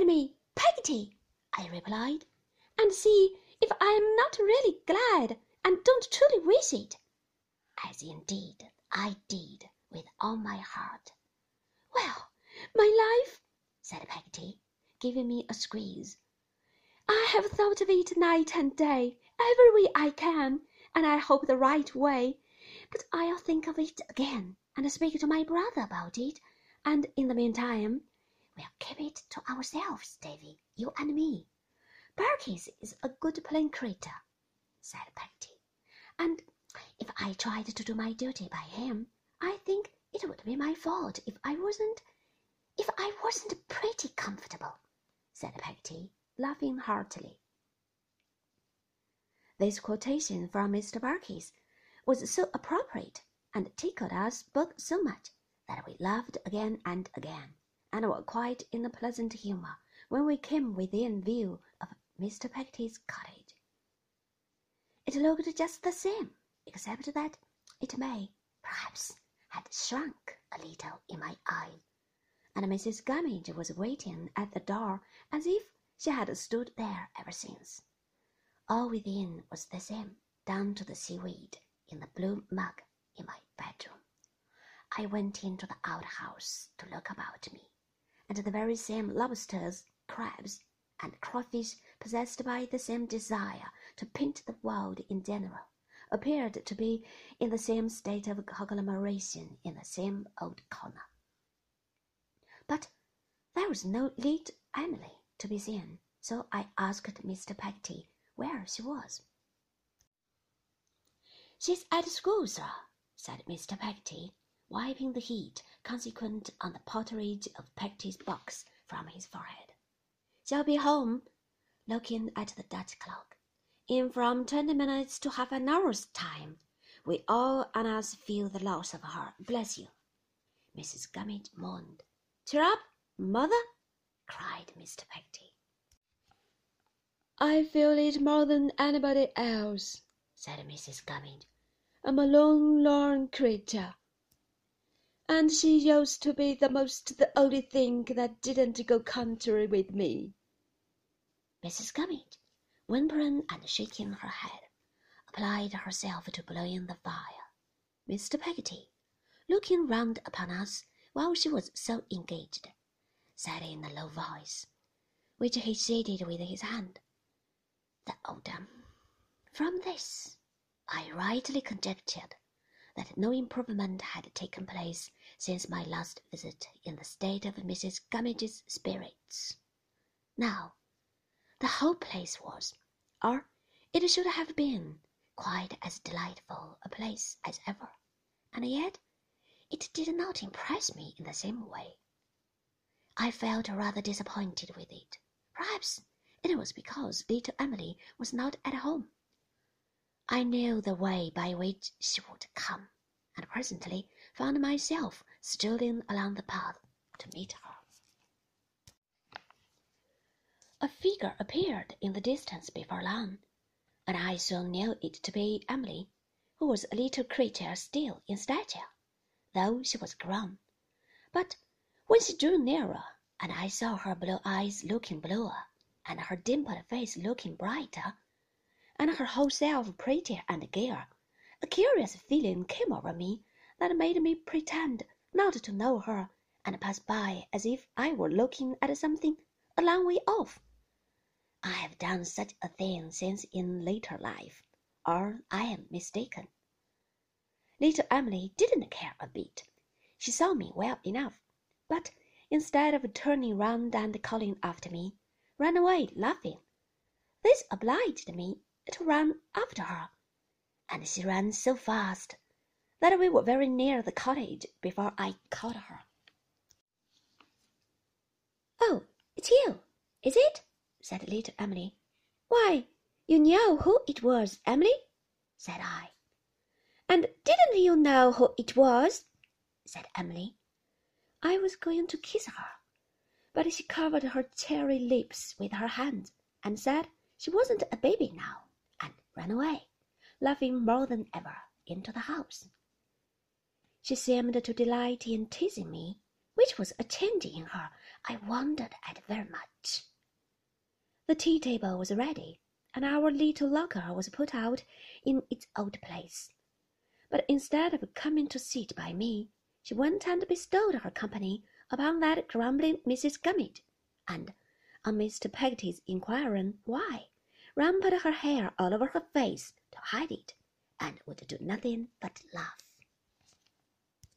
at me, Peggotty, I replied, and see if I am not really glad and don't truly wish it. As indeed I did with all my heart. Well, my life, said Peggotty, giving me a squeeze. I have thought of it night and day, every way I can, and I hope the right way. But I'll think of it again and speak to my brother about it, and in the meantime, we'll keep it to ourselves, Davy, you and me. Barkis is a good plain creature, said Peggotty, and if I tried to do my duty by him, I think it would be my fault if I wasn't if I wasn't pretty comfortable, said Peggotty, laughing heartily. This quotation from Mr. Barkis was so appropriate and tickled us both so much that we laughed again and again, and were quite in a pleasant humour when we came within view of Mr. Peggotty's cottage. It looked just the same, except that it may, perhaps, had shrunk a little in my eye, and Mrs. Gummidge was waiting at the door as if she had stood there ever since. All within was the same, down to the seaweed in the blue mug in my bedroom. I went into the outhouse to look about me, and the very same lobsters, crabs, and crawfish possessed by the same desire to paint the world in general appeared to be in the same state of conglomeration in the same old corner. But there was no little Emily to be seen, so I asked Mr. Peggotty where she was. She's at school, sir, said Mr. Peggotty, wiping the heat consequent on the porterage of Peggotty's box from his forehead. She'll be home, looking at the Dutch clock, in from twenty minutes to half an hour's time. We all on us feel the loss of her, bless you. Mrs. Gummidge moaned. Cheer up, mother, cried Mr. Peggotty. I feel it more than anybody else, said Mrs. Gummidge. I'm a lone, lorn creature. And she used to be the most the only thing that didn't go contrary with me. Mrs. Gummidge, whimpering and shaking her head, applied herself to blowing the fire. Mr. Peggotty, looking round upon us while she was so engaged, said in a low voice, which he shaded with his hand, the older. From this, I rightly conjectured that no improvement had taken place since my last visit in the state of Mrs. Gummidge's spirits. Now, the whole place was, or it should have been, quite as delightful a place as ever, and yet it did not impress me in the same way. I felt rather disappointed with it. Perhaps it was because little Emily was not at home. I knew the way by which she would come, and presently found myself strolling along the path to meet her. A figure appeared in the distance before long, and I soon knew it to be Emily, who was a little creature still in stature, though she was grown. But when she drew nearer, and I saw her blue eyes looking bluer, and her dimpled face looking brighter, and her whole self prettier and gayer, a curious feeling came over me that made me pretend not to know her and pass by as if I were looking at something a long way off. I have done such a thing since in later life, or I am mistaken. Little Emily didn't care a bit. She saw me well enough, but instead of turning round and calling after me, ran away laughing. This obliged me to run after her, and she ran so fast that we were very near the cottage before I caught her. Oh, it's you, is it? said little Emily. Why, you know who it was, Emily, said I. And didn't you know who it was? said Emily. I was going to kiss her, but she covered her cherry lips with her hand and said she wasn't a baby now, ran away, laughing more than ever, into the house. She seemed to delight in teasing me, which was a change in her I wondered at very much. The tea table was ready, and our little locker was put out in its old place. But instead of coming to sit by me, she went and bestowed her company upon that grumbling Mrs. Gummidge, and, on Mr. Peggotty's inquiring why, rumpled her hair all over her face to hide it, and would do nothing but laugh.